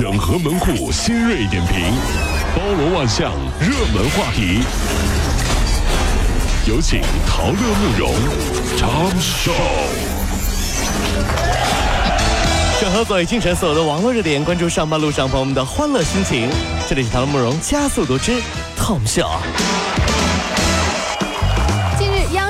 整合门户新锐点评，包罗万象，热门话题。有请陶乐慕容长寿。整合最清晨所有的网络热点，关注上班路上朋友们的欢乐心情。这里是陶乐慕容加速读之 Tom Show。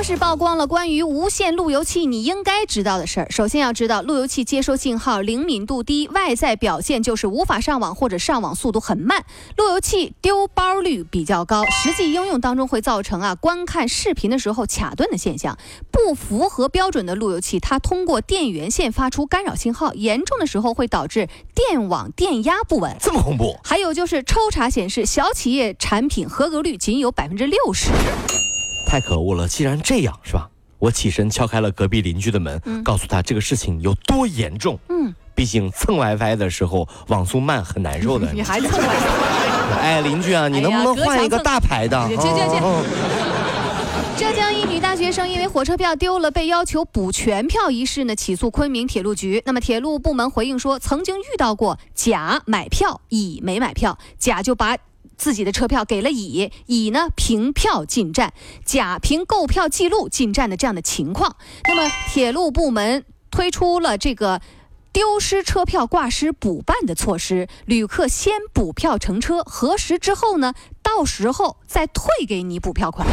近日，央视曝光了关于无线路由器你应该知道的事儿。首先要知道，路由器接收信号灵敏度低，外在表现就是无法上网或者上网速度很慢，路由器丢包率比较高，实际应用当中会造成啊观看视频的时候卡顿的现象。不符合标准的路由器，它通过电源线发出干扰信号，严重的时候会导致电网电压不稳。这么恐怖？还有就是抽查显示，小企业产品合格率仅有百分之六十。太可恶了！既然这样，是吧？我起身敲开了隔壁邻居的门，告诉他这个事情有多严重。嗯，毕竟蹭 WiFi 的时候网速慢很难受的。你还蹭 WiFi？哎，邻居啊，你能不能换一个大牌的？这这这。浙江一女大学生因为火车票丢了，被要求补全票一事呢，起诉昆明铁路局。那么铁路部门回应说，曾经遇到过甲买票，乙没买票，甲就把。自己的车票给了乙，乙呢凭票进站，甲凭购票记录进站的这样的情况。那么铁路部门推出了这个丢失车票挂失补办的措施，旅客先补票乘车，核实之后呢，到时候再退给你补票款。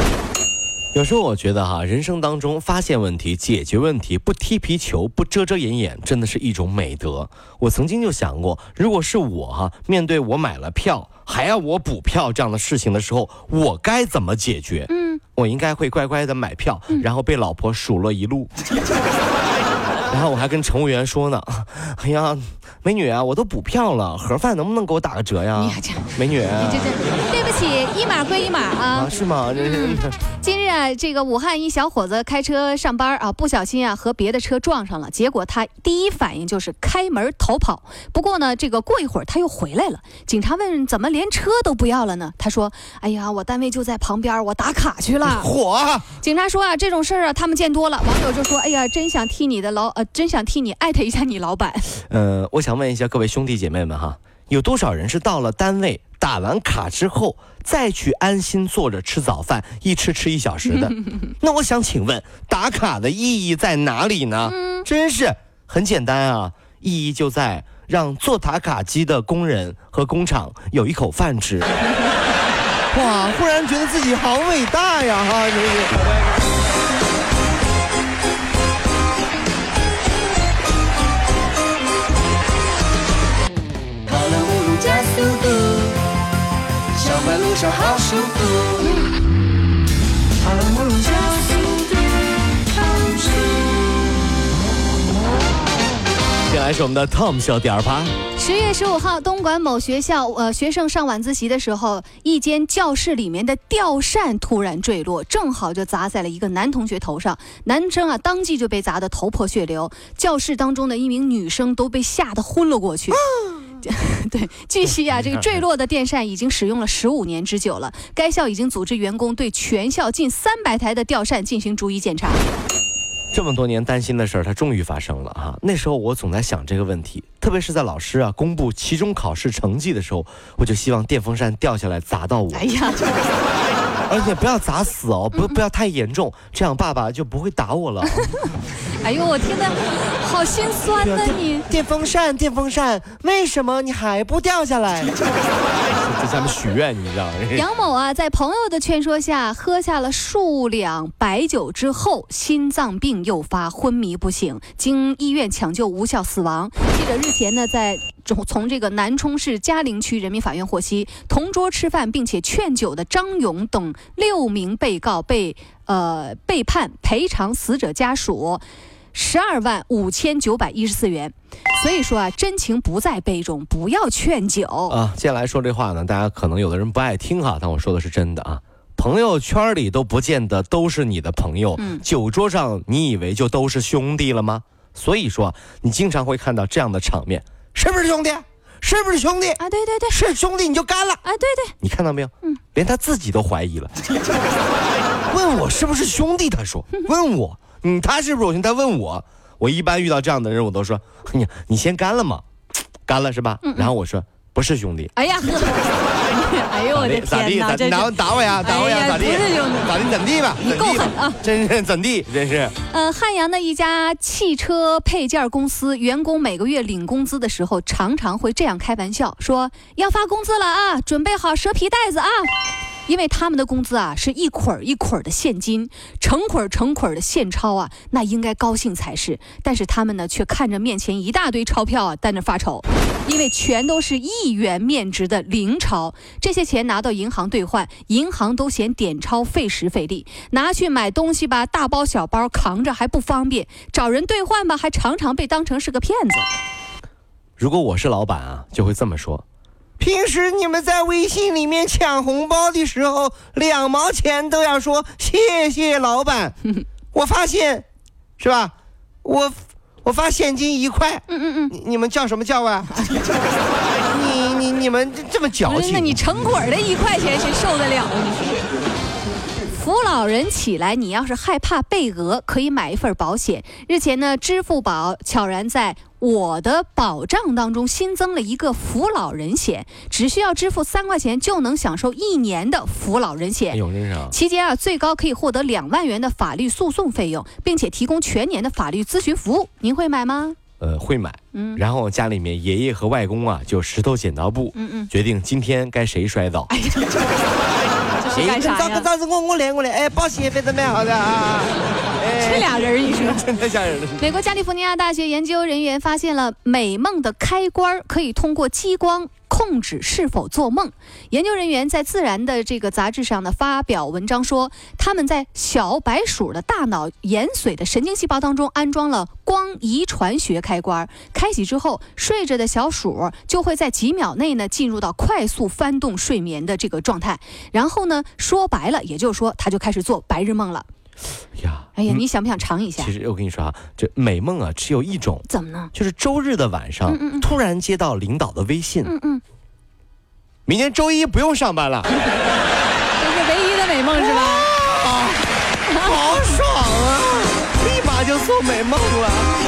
有时候我觉得哈，人生当中发现问题、解决问题，不踢皮球、不遮遮掩掩，真的是一种美德。我曾经就想过，如果是我哈，面对我买了票还要我补票这样的事情的时候，我该怎么解决？嗯，我应该会乖乖的买票，然后被老婆数落一路。然后我还跟乘务员说呢，哎呀，美女啊，我都补票了，盒饭能不能给我打个折呀？美女，你这这，对不起，一码归一码啊。是吗？今日啊，这个武汉一小伙子开车上班啊，不小心啊和别的车撞上了，结果他第一反应就是开门逃跑。不过呢，这个过一会儿他又回来了。警察问怎么连车都不要了呢？他说，哎呀，我单位就在旁边，我打卡去了。火！警察说啊，这种事儿啊，他们见多了。网友就说，哎呀，真想替你的老。呃，真想替你艾特一下你老板。呃，我想问一下各位兄弟姐妹们哈，有多少人是到了单位打完卡之后再去安心坐着吃早饭，一吃吃一小时的？那我想请问，打卡的意义在哪里呢？真是很简单啊，意义就在让做打卡机的工人和工厂有一口饭吃。哇，忽然觉得自己好伟大呀！哈。路上好舒服。接下来是我们的 Tom 秀第二趴。十月十五号，东莞某学校，呃，学生上晚自习的时候，一间教室里面的吊扇突然坠落，正好就砸在了一个男同学头上。男生啊，当即就被砸得头破血流。教室当中的一名女生都被吓得昏了过去。对，据悉啊，这个坠落的电扇已经使用了十五年之久了。该校已经组织员工对全校近三百台的吊扇进行逐一检查。这么多年担心的事儿，它终于发生了哈。那时候我总在想这个问题，特别是在老师啊公布期中考试成绩的时候，我就希望电风扇掉下来砸到我。哎呀，而且不要砸死哦，不不要太严重，这样爸爸就不会打我了。哎呦，我听得好心酸呐！你电风扇，电风扇，为什么你还不掉下来？咱们许愿，你知道吗？杨某啊，在朋友的劝说下，喝下了数两白酒之后，心脏病诱发，昏迷不醒，经医院抢救无效死亡。记者日前呢，在从从这个南充市嘉陵区人民法院获悉，同桌吃饭并且劝酒的张勇等六名被告被呃被判赔偿死者家属。十二万五千九百一十四元，所以说啊，真情不在杯中，不要劝酒啊。接下来说这话呢，大家可能有的人不爱听哈，但我说的是真的啊。朋友圈里都不见得都是你的朋友，酒桌上你以为就都是兄弟了吗？所以说，你经常会看到这样的场面，是不是兄弟？是不是兄弟？啊，对对对，是兄弟你就干了。啊，对对，你看到没有？嗯，连他自己都怀疑了，问我是不是兄弟？他说 问我。嗯，他是不是我兄弟？他问我，我一般遇到这样的人，我都说，你你先干了嘛，干了是吧？然后我说不是兄弟，哎呀，哎呦我的？天哪，咋地？这打打我呀？打我呀？咋地？不是兄弟咋地？怎地吧？你够狠啊！真是怎地？真是。呃，汉阳的一家汽车配件公司员工每个月领工资的时候，常常会这样开玩笑说：“要发工资了啊，准备好蛇皮袋子啊。”因为他们的工资啊是一捆儿一捆儿的现金，成捆儿成捆儿的现钞啊，那应该高兴才是。但是他们呢，却看着面前一大堆钞票啊，在那发愁，因为全都是一元面值的零钞。这些钱拿到银行兑换，银行都嫌点钞费时费力，拿去买东西吧，大包小包扛着还不方便；找人兑换吧，还常常被当成是个骗子。如果我是老板啊，就会这么说。平时你们在微信里面抢红包的时候，两毛钱都要说谢谢老板。我发现，是吧？我我发现金一块，嗯嗯嗯，你你们叫什么叫啊？你你你们这这么矫，情？那你成捆的一块钱谁受得了啊？扶老人起来，你要是害怕被讹，可以买一份保险。日前呢，支付宝悄然在我的保障当中新增了一个扶老人险，只需要支付三块钱就能享受一年的扶老人哎险。呦，真是啊！期间啊，最高可以获得两万元的法律诉讼费用，并且提供全年的法律咨询服务。您会买吗？呃，会买。嗯然后家里面爷爷和外公啊，就石头剪刀布，嗯嗯，决定今天该谁摔倒。哎这是干啥呀？子我我来我来，哎，保险费都蛮好的啊。这俩人儿你说。真的吓人了。美国加利福尼亚大学研究人员发现了美梦的开关可以通过激光控制是否做梦。研究人员在《自然》的这个杂志上呢发表文章说，他们在小白鼠的大脑延髓的神经细胞当中安装了光遗传学开关，开启之后，睡着的小鼠就会在几秒内呢进入到快速翻动睡眠的这个状态，然后呢，说白了，也就是说，它就开始做白日梦了。呀，哎呀，你想不想尝一下其？实我跟你说啊，这美梦啊只有一种，怎么呢？就是周日的晚上嗯嗯嗯突然接到领导的微信，嗯嗯，明天周一不用上班了，这是唯一的美梦是吧？好爽啊！立马就做美梦了。